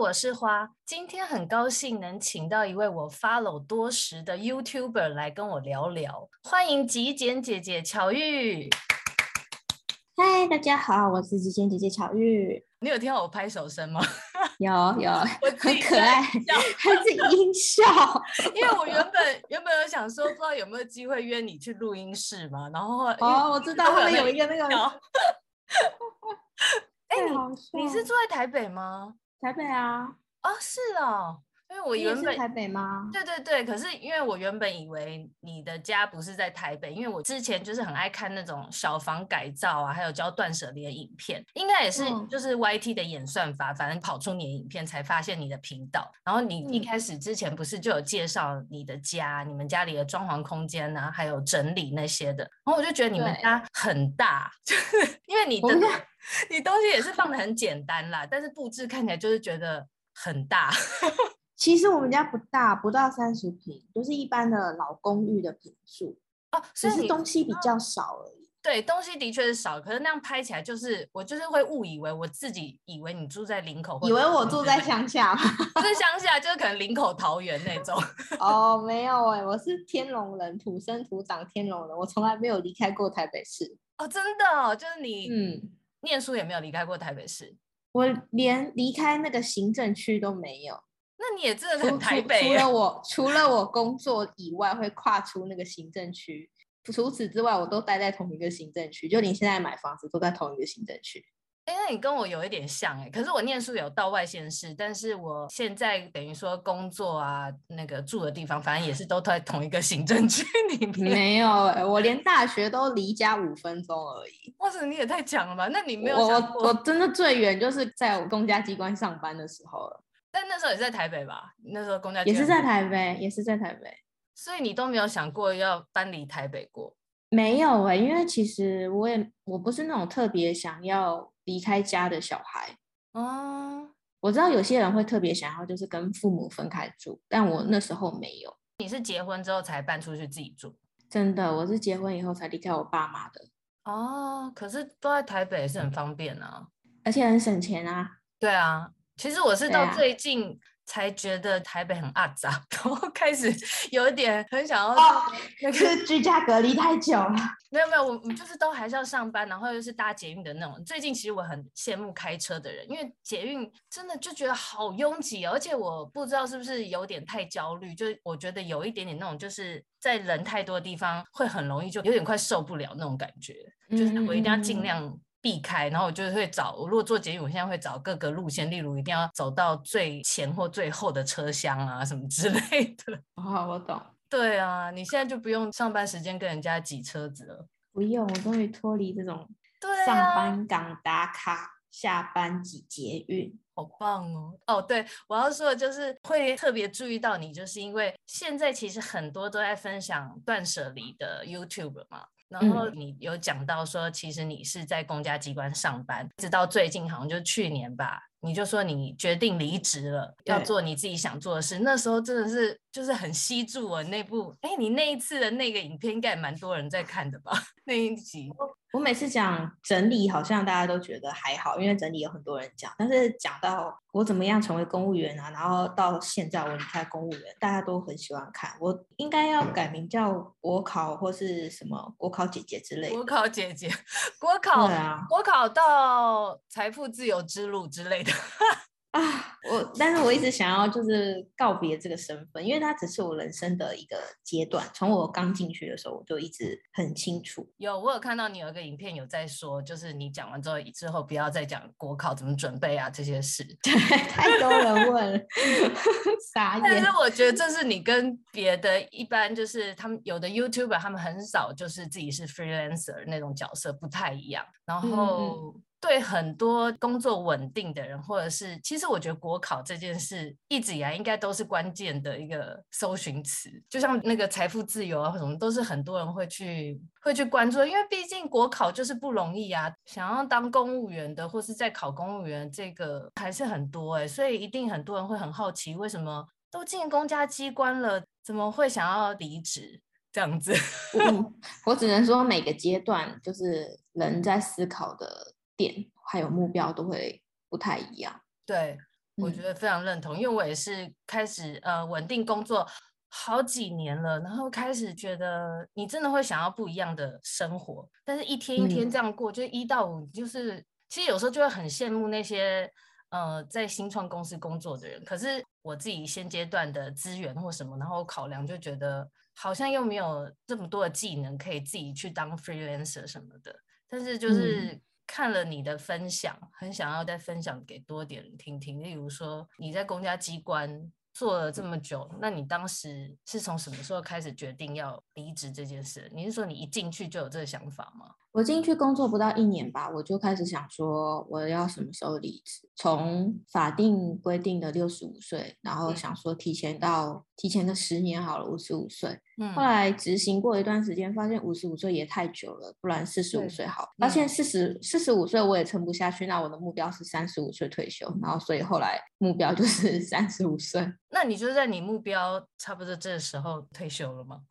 我是花。今天很高兴能请到一位我 follow 多时的 YouTuber 来跟我聊聊，欢迎极简姐姐巧玉。嗨，大家好，我是极简姐姐巧玉。你有听到我拍手声吗？有 有，我很可爱，还是音效。因为我原本原本有想说，不知道有没有机会约你去录音室嘛，然后哦，我知道他们有一个那个。哎、欸，你你是住在台北吗？台北啊，哦，是哦，因为我原本是台北吗？对对对，可是因为我原本以为你的家不是在台北，因为我之前就是很爱看那种小房改造啊，还有教断舍离的影片，应该也是就是 YT 的演算法，嗯、反正跑出你的影片才发现你的频道。然后你一开始之前不是就有介绍你的家，你们家里的装潢空间啊，还有整理那些的，然后我就觉得你们家很大，就 是因为你的。你东西也是放的很简单啦，但是布置看起来就是觉得很大。其实我们家不大，不到三十平，都、就是一般的老公寓的坪数哦，只是东西比较少而已。对，东西的确是少，可是那样拍起来就是我就是会误以为我自己以为你住在林口，以为我住在乡下，不是乡下，就是可能林口桃园那种。哦，没有哎、欸，我是天龙人，土生土长天龙人，我从来没有离开过台北市。哦，真的哦，就是你，嗯。念书也没有离开过台北市，我连离开那个行政区都没有。那你也真的很台北。除了我，除了我工作以外会跨出那个行政区，除此之外我都待在同一个行政区。就你现在买房子都在同一个行政区。哎，那你跟我有一点像哎，可是我念书有到外县市，但是我现在等于说工作啊，那个住的地方，反正也是都在同一个行政区里面。没有，我连大学都离家五分钟而已。哇塞，你也太强了吧？那你没有？我我真的最远就是在我公家机关上班的时候了。但那时候也是在台北吧？那时候公家也是在台北，也是在台北。所以你都没有想过要搬离台北过？没有哎，因为其实我也我不是那种特别想要。离开家的小孩，哦，我知道有些人会特别想要，就是跟父母分开住，但我那时候没有。你是结婚之后才搬出去自己住？真的，我是结婚以后才离开我爸妈的。哦，可是都在台北也是很方便啊，而且很省钱啊。对啊，其实我是到最近。才觉得台北很阿杂，然后开始有一点很想要那个、居家隔离太久了。没有没有，我我就是都还是要上班，然后又是搭捷运的那种。最近其实我很羡慕开车的人，因为捷运真的就觉得好拥挤，而且我不知道是不是有点太焦虑，就我觉得有一点点那种就是在人太多的地方会很容易就有点快受不了那种感觉，就是我一定要尽量。避开，然后我就会找。我如果做捷运，我现在会找各个路线，例如一定要走到最前或最后的车厢啊，什么之类的。好，我懂。对啊，你现在就不用上班时间跟人家挤车子了。不用，我终于脱离这种上班岗打卡，啊、下班挤捷运，好棒哦。哦，对，我要说的就是会特别注意到你，就是因为现在其实很多都在分享断舍离的 YouTube 嘛。然后你有讲到说，其实你是在公家机关上班，直到最近好像就去年吧。你就说你决定离职了，要做你自己想做的事。那时候真的是就是很吸住我那部，哎，你那一次的那个影片应该也蛮多人在看的吧？那一集我，每次讲整理，好像大家都觉得还好，因为整理有很多人讲。但是讲到我怎么样成为公务员啊，然后到现在我离开公务员，大家都很喜欢看。我应该要改名叫国考或是什么国考姐姐之类的。国考姐姐，国考，啊，国考到财富自由之路之类的。啊，我但是我一直想要就是告别这个身份，因为它只是我人生的一个阶段。从我刚进去的时候，我就一直很清楚。有，我有看到你有一个影片有在说，就是你讲完之后之后不要再讲国考怎么准备啊这些事。对，太多人问，傻眼。但是我觉得这是你跟别的一般就是他们有的 YouTuber 他们很少就是自己是 freelancer 那种角色不太一样，然后。对很多工作稳定的人，或者是其实我觉得国考这件事一直以来应该都是关键的一个搜寻词，就像那个财富自由啊，什么都是很多人会去会去关注，因为毕竟国考就是不容易啊。想要当公务员的，或是在考公务员，这个还是很多哎，所以一定很多人会很好奇，为什么都进公家机关了，怎么会想要离职这样子？嗯，我只能说每个阶段就是人在思考的点还有目标都会不太一样。对，我觉得非常认同，因为我也是开始呃稳定工作好几年了，然后开始觉得你真的会想要不一样的生活，但是一天一天这样过，嗯、就一到五就是，其实有时候就会很羡慕那些呃在新创公司工作的人，可是我自己现阶段的资源或什么，然后考量就觉得好像又没有这么多的技能可以自己去当 freelancer 什么的，但是就是。嗯看了你的分享，很想要再分享给多点人听听。例如说，你在公家机关做了这么久，那你当时是从什么时候开始决定要离职这件事？你是说你一进去就有这个想法吗？我进去工作不到一年吧，我就开始想说我要什么时候离职。从法定规定的六十五岁，然后想说提前到提前个十年好了，五十五岁。嗯，后来执行过一段时间，发现五十五岁也太久了，不然四十五岁好。发现四十四十五岁我也撑不下去，那我的目标是三十五岁退休。然后所以后来目标就是 三十五岁。那你就在你目标差不多这时候退休了吗？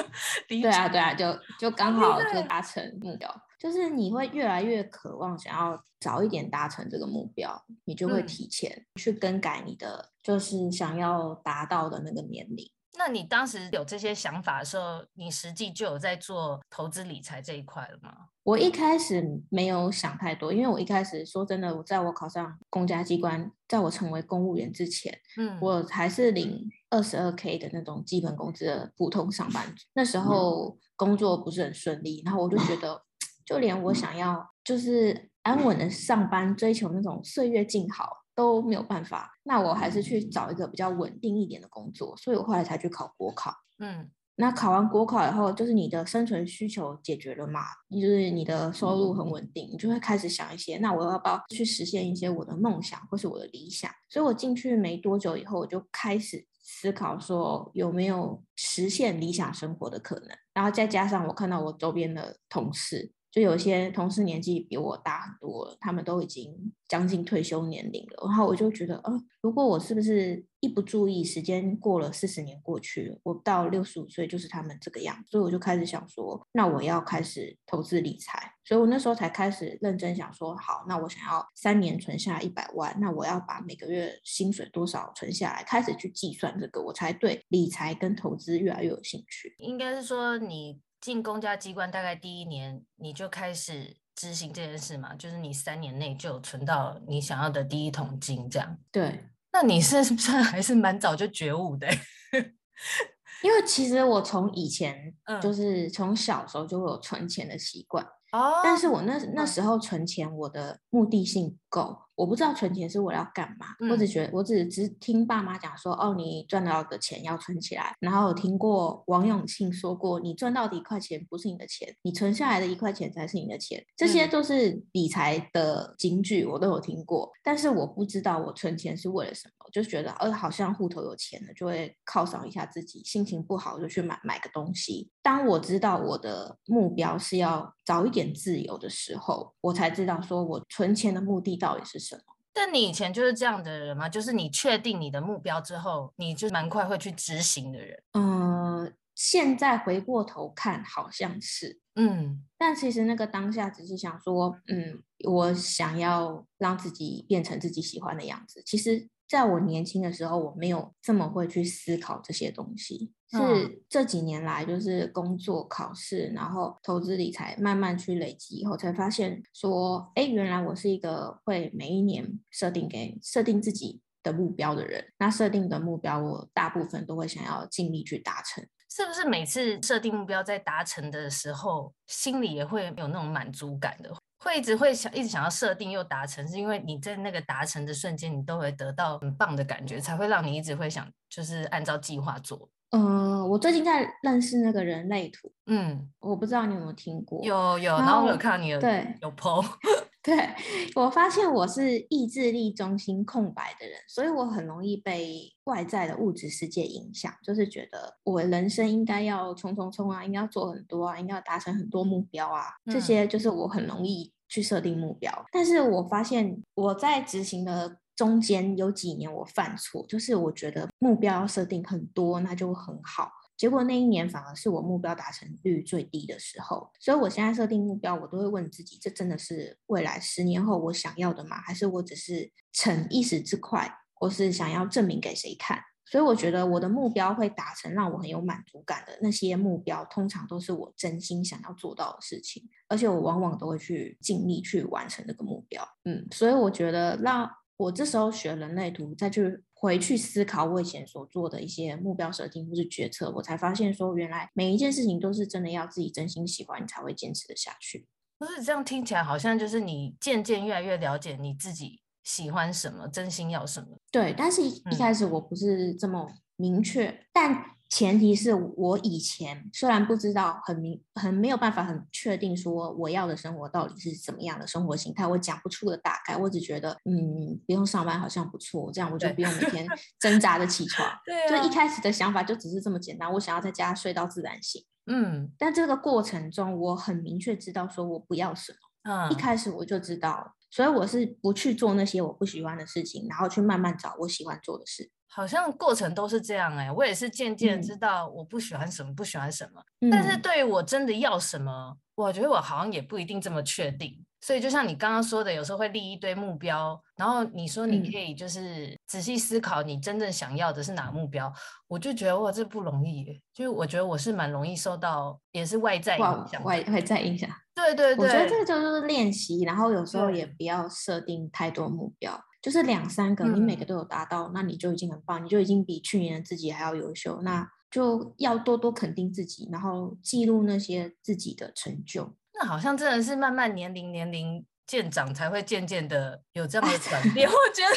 对啊，对啊，就就刚好就达成目标。就是你会越来越渴望想要早一点达成这个目标，你就会提前去更改你的，就是想要达到的那个年龄。那你当时有这些想法的时候，你实际就有在做投资理财这一块了吗？我一开始没有想太多，因为我一开始说真的，我在我考上公家机关，在我成为公务员之前，嗯，我还是领二十二 K 的那种基本工资的普通上班族。那时候工作不是很顺利，然后我就觉得，就连我想要就是安稳的上班，追求那种岁月静好。都没有办法，那我还是去找一个比较稳定一点的工作，所以我后来才去考国考。嗯，那考完国考以后，就是你的生存需求解决了嘛，就是你的收入很稳定，你就会开始想一些，那我要不要去实现一些我的梦想或是我的理想？所以我进去没多久以后，我就开始思考说有没有实现理想生活的可能，然后再加上我看到我周边的同事。就有些同事年纪比我大很多，他们都已经将近退休年龄了。然后我就觉得，呃，如果我是不是一不注意，时间过了四十年过去了，我到六十五岁就是他们这个样子。所以我就开始想说，那我要开始投资理财。所以我那时候才开始认真想说，好，那我想要三年存下一百万，那我要把每个月薪水多少存下来，开始去计算这个，我才对理财跟投资越来越有兴趣。应该是说你。进公家机关大概第一年，你就开始执行这件事嘛？就是你三年内就存到你想要的第一桶金，这样。对，那你是 不是还是蛮早就觉悟的？因为其实我从以前，就是从小时候就会有存钱的习惯。哦，但是我那那时候存钱，我的目的性不够。我不知道存钱是为了要干嘛，我只觉得我只只听爸妈讲说，哦，你赚到的钱要存起来。然后有听过王永庆说过，你赚到的一块钱不是你的钱，你存下来的一块钱才是你的钱。这些都是理财的金句，我都有听过。但是我不知道我存钱是为了什么，就觉得，呃，好像户头有钱了，就会犒赏一下自己。心情不好就去买买个东西。当我知道我的目标是要早一点自由的时候，我才知道说我存钱的目的到底是什么。但你以前就是这样的人吗？就是你确定你的目标之后，你就蛮快会去执行的人。嗯、呃，现在回过头看，好像是，嗯，但其实那个当下只是想说，嗯，我想要让自己变成自己喜欢的样子。其实。在我年轻的时候，我没有这么会去思考这些东西。是这几年来，就是工作、考试，然后投资理财，慢慢去累积以后，才发现说，哎，原来我是一个会每一年设定给设定自己的目标的人。那设定的目标，我大部分都会想要尽力去达成。是不是每次设定目标在达成的时候，心里也会有那种满足感的？会一直会想，一直想要设定又达成，是因为你在那个达成的瞬间，你都会得到很棒的感觉，才会让你一直会想，就是按照计划做。嗯、呃，我最近在认识那个人类图，嗯，我不知道你有没有听过？有有，然后我有看到你有对有 po。对，我发现我是意志力中心空白的人，所以我很容易被外在的物质世界影响，就是觉得我人生应该要冲冲冲啊，应该要做很多啊，应该要达成很多目标啊，这些就是我很容易去设定目标。嗯、但是我发现我在执行的中间有几年我犯错，就是我觉得目标要设定很多，那就很好。结果那一年反而是我目标达成率最低的时候，所以我现在设定目标，我都会问自己：这真的是未来十年后我想要的吗？还是我只是逞一时之快，或是想要证明给谁看。所以我觉得我的目标会达成，让我很有满足感的那些目标，通常都是我真心想要做到的事情，而且我往往都会去尽力去完成这个目标。嗯，所以我觉得，让我这时候学人类图，再去回去思考我以前所做的一些目标设定或是决策，我才发现说，原来每一件事情都是真的要自己真心喜欢，你才会坚持的下去。不是这样听起来好像就是你渐渐越来越了解你自己。喜欢什么，真心要什么？对，但是一一开始我不是这么明确，嗯、但前提是我以前虽然不知道很明，很没有办法很确定说我要的生活到底是怎么样的生活形态，我讲不出个大概，我只觉得嗯，不用上班好像不错，这样我就不用每天 挣扎的起床。对、啊，就一开始的想法就只是这么简单，我想要在家睡到自然醒。嗯，但这个过程中，我很明确知道说我不要什么。嗯，一开始我就知道。所以我是不去做那些我不喜欢的事情，然后去慢慢找我喜欢做的事。好像过程都是这样哎、欸，我也是渐渐知道我不喜欢什么，嗯、不喜欢什么。但是对于我真的要什么，我觉得我好像也不一定这么确定。所以就像你刚刚说的，有时候会立一堆目标，然后你说你可以就是仔细思考你真正想要的是哪个目标，我就觉得哇，这不容易。就是我觉得我是蛮容易受到也是外在影响，外外在影响。对对对，我觉得这个就是练习，然后有时候也不要设定太多目标，就是两三个，你每个都有达到，嗯，那你就已经很棒，你就已经比去年的自己还要优秀。那就要多多肯定自己，然后记录那些自己的成就。那好像真的是慢慢年龄年龄渐长才会渐渐的有这样的转变。我觉得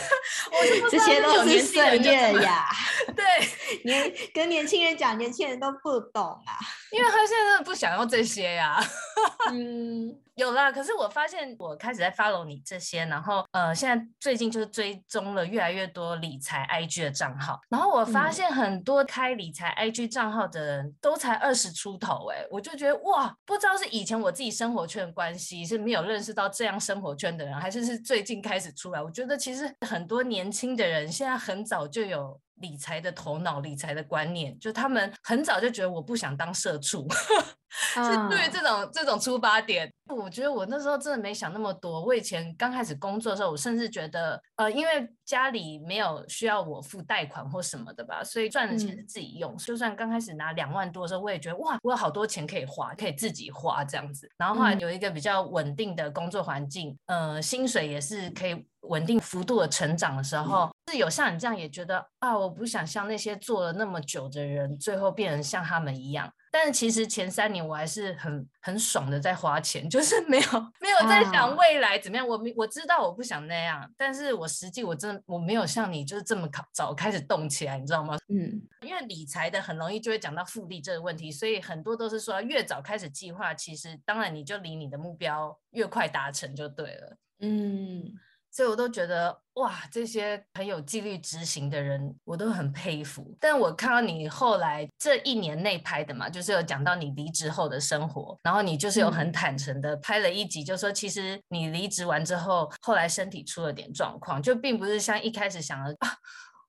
我是这些都是岁月呀。对，年跟年轻人讲，年轻人都不懂啊，因为他现在真的不想要这些呀。嗯。有啦，可是我发现我开始在 follow 你这些，然后呃，现在最近就是追踪了越来越多理财 IG 的账号，然后我发现很多开理财 IG 账号的人都才二十出头，哎，我就觉得哇，不知道是以前我自己生活圈的关系是没有认识到这样生活圈的人，还是是最近开始出来。我觉得其实很多年轻的人现在很早就有理财的头脑、理财的观念，就他们很早就觉得我不想当社畜。是对于这种、uh, 这种出发点，我觉得我那时候真的没想那么多。我以前刚开始工作的时候，我甚至觉得，呃，因为家里没有需要我付贷款或什么的吧，所以赚的钱是自己用。嗯、就算刚开始拿两万多的时候，我也觉得哇，我有好多钱可以花，可以自己花这样子。然后后来有一个比较稳定的工作环境，呃，薪水也是可以稳定幅度的成长的时候，嗯、是有像你这样也觉得啊，我不想像那些做了那么久的人，最后变成像他们一样。但是其实前三年我还是很很爽的在花钱，就是没有没有在想未来怎么样。我我知道我不想那样，但是我实际我真的我没有像你就是这么早开始动起来，你知道吗？嗯，因为理财的很容易就会讲到复利这个问题，所以很多都是说越早开始计划，其实当然你就离你的目标越快达成就对了。嗯。所以我都觉得哇，这些很有纪律执行的人，我都很佩服。但我看到你后来这一年内拍的嘛，就是有讲到你离职后的生活，然后你就是有很坦诚的拍了一集，就说其实你离职完之后，后来身体出了点状况，就并不是像一开始想的啊。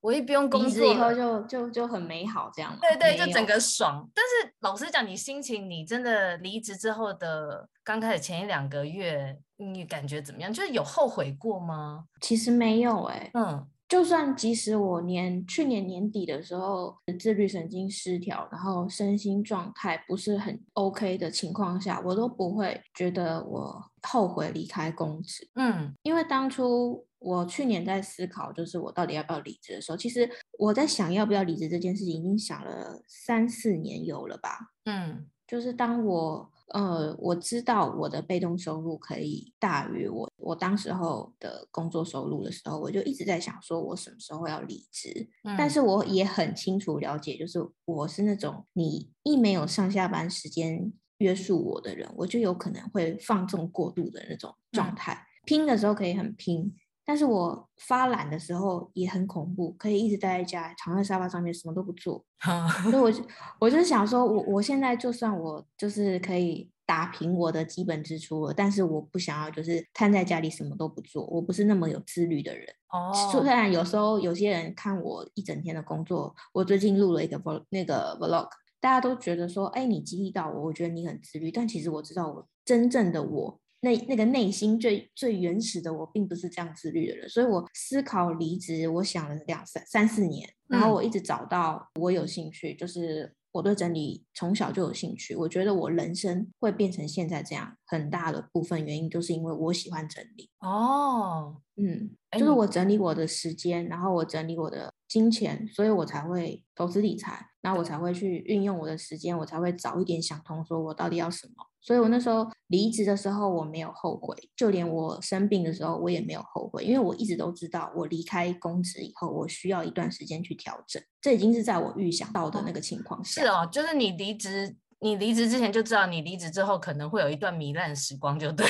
我一不用工作，以后就就就很美好这样。对对，就整个爽。但是老实讲，你心情，你真的离职之后的刚开始前一两个月，你感觉怎么样？就是有后悔过吗？其实没有哎、欸。嗯，就算即使我年去年年底的时候自律神经失调，然后身心状态不是很 OK 的情况下，我都不会觉得我后悔离开公职。嗯，因为当初。我去年在思考，就是我到底要不要离职的时候，其实我在想要不要离职这件事情，已经想了三四年有了吧。嗯，就是当我呃我知道我的被动收入可以大于我我当时候的工作收入的时候，我就一直在想说，我什么时候要离职？嗯，但是我也很清楚了解，就是我是那种你一没有上下班时间约束我的人，我就有可能会放纵过度的那种状态。嗯，拼的时候可以很拼。但是我发懒的时候也很恐怖，可以一直待在家，躺在沙发上面什么都不做。所以我就我就是想说，我我现在就算我就是可以打平我的基本支出了，但是我不想要就是瘫在家里什么都不做。我不是那么有自律的人。哦。虽然有时候有些人看我一整天的工作，我最近录了一个 vlog 那个 vlog，大家都觉得说，哎，你激励到我，我觉得你很自律。但其实我知道我真正的我。那那个内心最最原始的我，并不是这样自律的人，所以我思考离职，我想了两三三四年，然后我一直找到我有兴趣，就是。我对整理从小就有兴趣，我觉得我人生会变成现在这样，很大的部分原因就是因为我喜欢整理。哦，嗯，就是我整理我的时间，然后我整理我的金钱，所以我才会投资理财，然后我才会去运用我的时间，我才会早一点想通，说我到底要什么。所以我那时候离职的时候，我没有后悔，就连我生病的时候，我也没有后悔，因为我一直都知道，我离开公职以后，我需要一段时间去调整，这已经是在我预想到的那个情况下。是哦，就是你离职。你离职之前就知道，你离职之后可能会有一段糜烂时光，就对。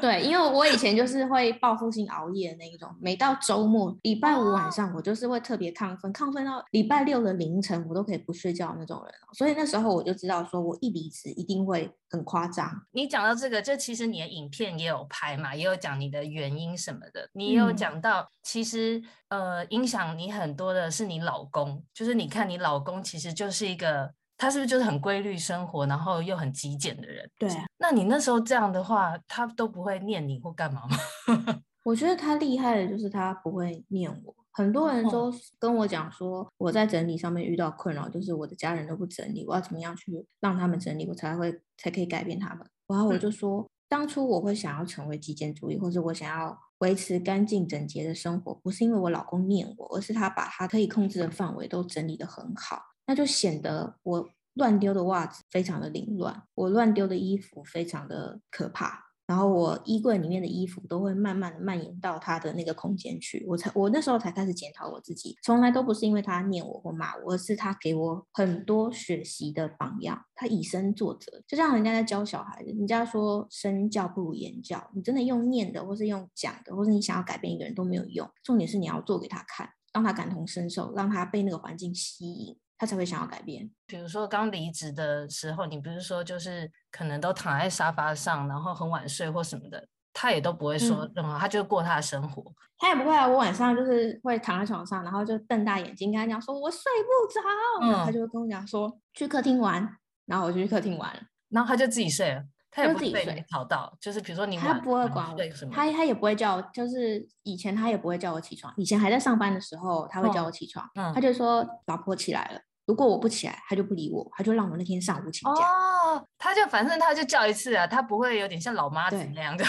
对，因为 我以前就是会报复性熬夜的那一种，每到周末、礼拜五晚上，我就是会特别亢奋，亢奋到礼拜六的凌晨，我都可以不睡觉的那种人。所以那时候我就知道，说我一离职一定会很夸张。你讲到这个，就其实你的影片也有拍嘛，也有讲你的原因什么的，你也有讲到，其实、嗯、呃，影响你很多的是你老公，就是你看你老公其实就是一个。他是不是就是很规律生活，然后又很极简的人？对。那你那时候这样的话，他都不会念你或干嘛吗？我觉得他厉害的就是他不会念我。很多人都跟我讲说，我在整理上面遇到困扰，就是我的家人都不整理，我要怎么样去让他们整理，我才会才可以改变他们。然后我就说，嗯、当初我会想要成为极简主义，或者我想要维持干净整洁的生活，不是因为我老公念我，而是他把他可以控制的范围都整理得很好。那就显得我乱丢的袜子非常的凌乱，我乱丢的衣服非常的可怕，然后我衣柜里面的衣服都会慢慢的蔓延到他的那个空间去。我才我那时候才开始检讨我自己，从来都不是因为他念我或骂我，而是他给我很多学习的榜样，他以身作则。就像人家在教小孩子，人家说身教不如言教，你真的用念的，或是用讲的，或是你想要改变一个人都没有用，重点是你要做给他看，让他感同身受，让他被那个环境吸引。他才会想要改变。比如说刚离职的时候，你不是说就是可能都躺在沙发上，然后很晚睡或什么的，他也都不会说任何，嗯、他就过他的生活。他也不会啊，我晚上就是会躺在床上，然后就瞪大眼睛跟他讲说：“我睡不着。嗯”他就会跟我讲说：“去客厅玩。”然后我就去客厅玩，然后他就自己睡了，他也不自己睡，吵到就是比如说你他不会管我，他他也不会叫，就是以前他也不会叫我起床，以前还在上班的时候他会叫我起床，嗯、他就说：“老婆起来了。”如果我不起来，他就不理我，他就让我那天上午请假。哦，他就反正他就叫一次啊，他不会有点像老妈子那样的，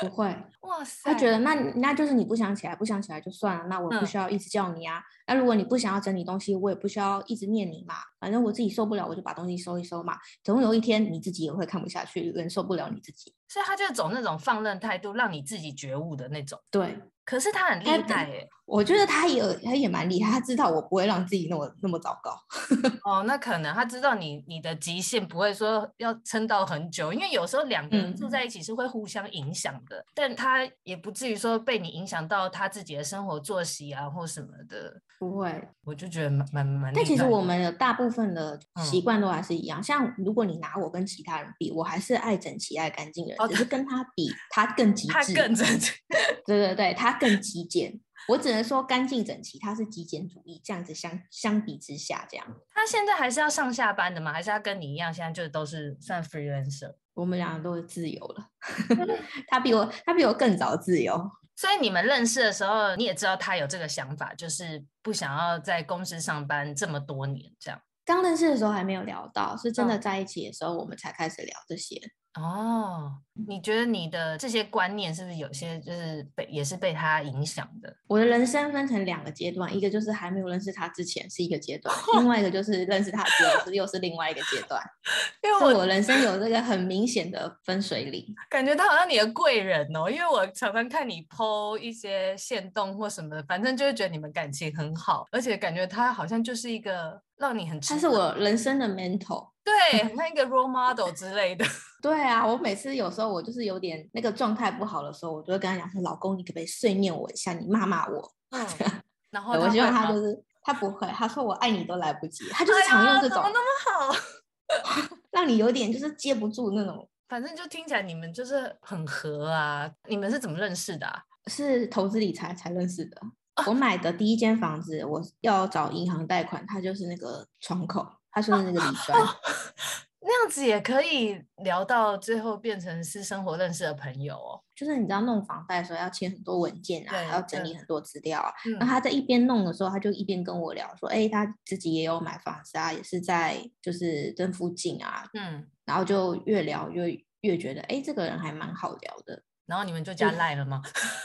不会。哇塞，他觉得那那就是你不想起来，不想起来就算了，那我不需要一直叫你啊。那、嗯、如果你不想要整理东西，我也不需要一直念你嘛。反正我自己受不了，我就把东西收一收嘛。总有一天你自己也会看不下去，忍受不了你自己。所以他就走那种放任态度，让你自己觉悟的那种。对。可是他很厉害耶，我觉得他也他也蛮厉害，他知道我不会让自己那么那么糟糕。哦，那可能他知道你你的极限不会说要撑到很久，因为有时候两个人住在一起是会互相影响的，嗯、但他也不至于说被你影响到他自己的生活作息啊或什么的。不会，我就觉得蛮蛮蛮。但其实我们的大部分的习惯都还是一样，嗯、像如果你拿我跟其他人比，我还是爱整齐、爱干净的人，哦、只是跟他比，他更极致，他更整齐。对对对，他更极简。我只能说干净整齐，他是极简主义，这样子相相比之下，这样。他现在还是要上下班的吗？还是他跟你一样，现在就都是算 freelancer？我们两个都是自由了，他比我他比我更早自由。所以你们认识的时候，你也知道他有这个想法，就是不想要在公司上班这么多年这样。刚认识的时候还没有聊到，是真的在一起的时候，我们才开始聊这些。哦，你觉得你的这些观念是不是有些就是被也是被他影响的？我的人生分成两个阶段，一个就是还没有认识他之前是一个阶段，另外一个就是认识他之后是又是另外一个阶段。因为我，我人生有这个很明显的分水岭，感觉他好像你的贵人哦，因为我常常看你 po 一些线动或什么的，反正就是觉得你们感情很好，而且感觉他好像就是一个让你很，他是我人生的 mentor。对，很像一个 role model 之类的。对啊，我每次有时候我就是有点那个状态不好的时候，我就会跟他讲说：“老公，你可不可以碎念我一下？你骂骂我。嗯”然后我希望他就是他不会，他说我爱你都来不及，他就是常用这种，哎、怎么那么好，让你有点就是接不住那种。反正就听起来你们就是很合啊。你们是怎么认识的、啊？是投资理财才认识的。啊、我买的第一间房子，我要找银行贷款，它就是那个窗口。他说的那个李专，哦哦，那样子也可以聊到最后变成是生活认识的朋友哦。就是你知道弄房贷的时候要签很多文件啊，还要整理很多资料啊。嗯、那他在一边弄的时候，他就一边跟我聊说，哎、欸，他自己也有买房子啊，也是在就是这附近啊。嗯，然后就越聊越越觉得，哎、欸，这个人还蛮好聊的。然后你们就加赖了吗？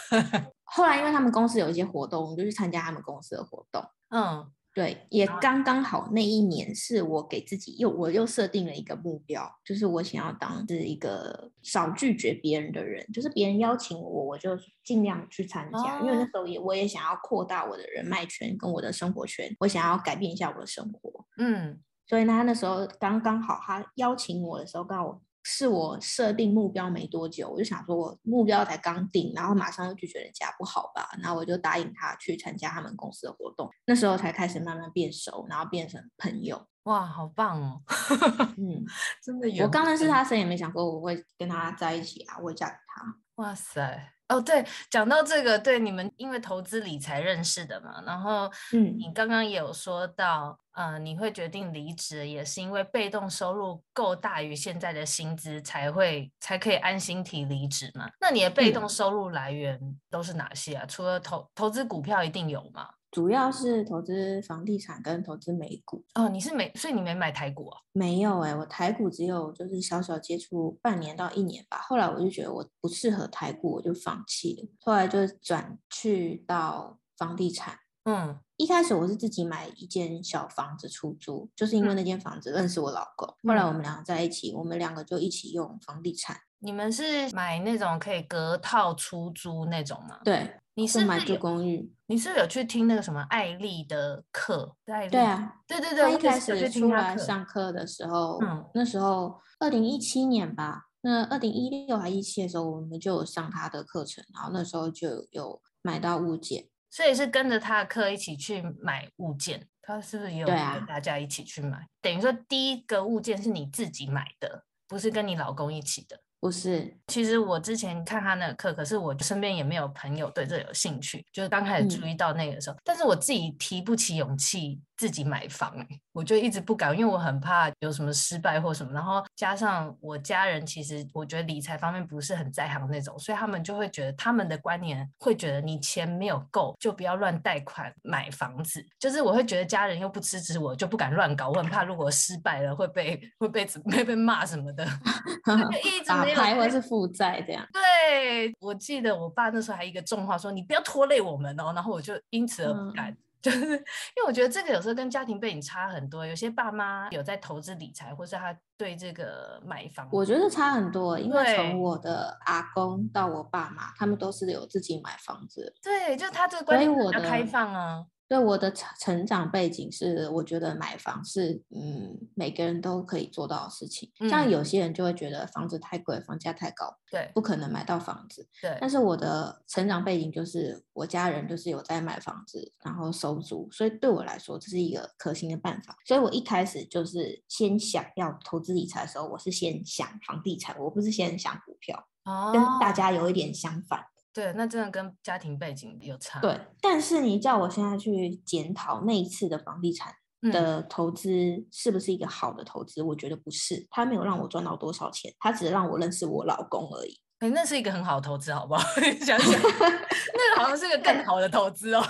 后来因为他们公司有一些活动，我们就去参加他们公司的活动。嗯。对，也刚刚好那一年是我给自己又我又设定了一个目标，就是我想要当是一个少拒绝别人的人，就是别人邀请我，我就尽量去参加，哦、因为那时候也我也想要扩大我的人脉圈跟我的生活圈，我想要改变一下我的生活。嗯，所以呢，他那时候刚刚好他邀请我的时候，刚好。是我设定目标没多久，我就想说，我目标才刚定，然后马上就拒绝人家，不好吧？然后我就答应他去参加他们公司的活动，那时候才开始慢慢变熟，然后变成朋友。哇，好棒哦！嗯，真的有。我刚认识他时也没想过我会跟他在一起啊，我会嫁给他。哇塞！哦，对，讲到这个，对你们因为投资理财认识的嘛，然后，嗯，你刚刚也有说到，嗯、呃，你会决定离职，也是因为被动收入够大于现在的薪资，才会才可以安心提离职嘛？那你的被动收入来源都是哪些啊？嗯、除了投投资股票，一定有吗？主要是投资房地产跟投资美股哦，你是美，所以你没买台股啊？没有哎、欸，我台股只有就是小小接触半年到一年吧，后来我就觉得我不适合台股，我就放弃了。后来就转去到房地产。嗯，一开始我是自己买一间小房子出租，就是因为那间房子认识我老公，嗯、后来我们两个在一起，我们两个就一起用房地产。你们是买那种可以隔套出租那种吗？对。你是，是买住公寓？你是，是有去听那个什么艾丽的课？艾丽对啊，对对对。他一开始出来上课的时候，嗯，那时候二零一七年吧，那二零一六还一七的时候，我们就有上他的课程，然后那时候就有买到物件，所以是跟着他的课一起去买物件。他是不是也有跟大家一起去买？啊、等于说第一个物件是你自己买的，不是跟你老公一起的。不是，其实我之前看他那个课，可是我身边也没有朋友对这有兴趣，就是刚开始注意到那个时候，嗯、但是我自己提不起勇气自己买房，我就一直不敢，因为我很怕有什么失败或什么，然后加上我家人其实我觉得理财方面不是很在行那种，所以他们就会觉得他们的观念会觉得你钱没有够就不要乱贷款买房子，就是我会觉得家人又不支持我，就不敢乱搞，我很怕如果失败了会被会被 会被骂什么的，就一直没。还会是负债这样，对，我记得我爸那时候还一个重话说，你不要拖累我们哦，然后我就因此而不敢，嗯、就是因为我觉得这个有时候跟家庭背景差很多，有些爸妈有在投资理财，或是他对这个买房，我觉得差很多，因为从我的阿公到我爸妈，他们都是有自己买房子，对，就他这个观念比较开放啊。对我的成长背景是，我觉得买房是嗯每个人都可以做到的事情。嗯、像有些人就会觉得房子太贵，房价太高，对，不可能买到房子。对。但是我的成长背景就是，我家人就是有在买房子，然后收租，所以对我来说这是一个可行的办法。所以我一开始就是先想要投资理财的时候，我是先想房地产，我不是先想股票，哦、跟大家有一点相反。对，那真的跟家庭背景有差。对，但是你叫我现在去检讨那一次的房地产的投资是不是一个好的投资，嗯、我觉得不是。他没有让我赚到多少钱，他只是让我认识我老公而已。哎，那是一个很好的投资，好不好？想想，那个好像是个更好的投资哦。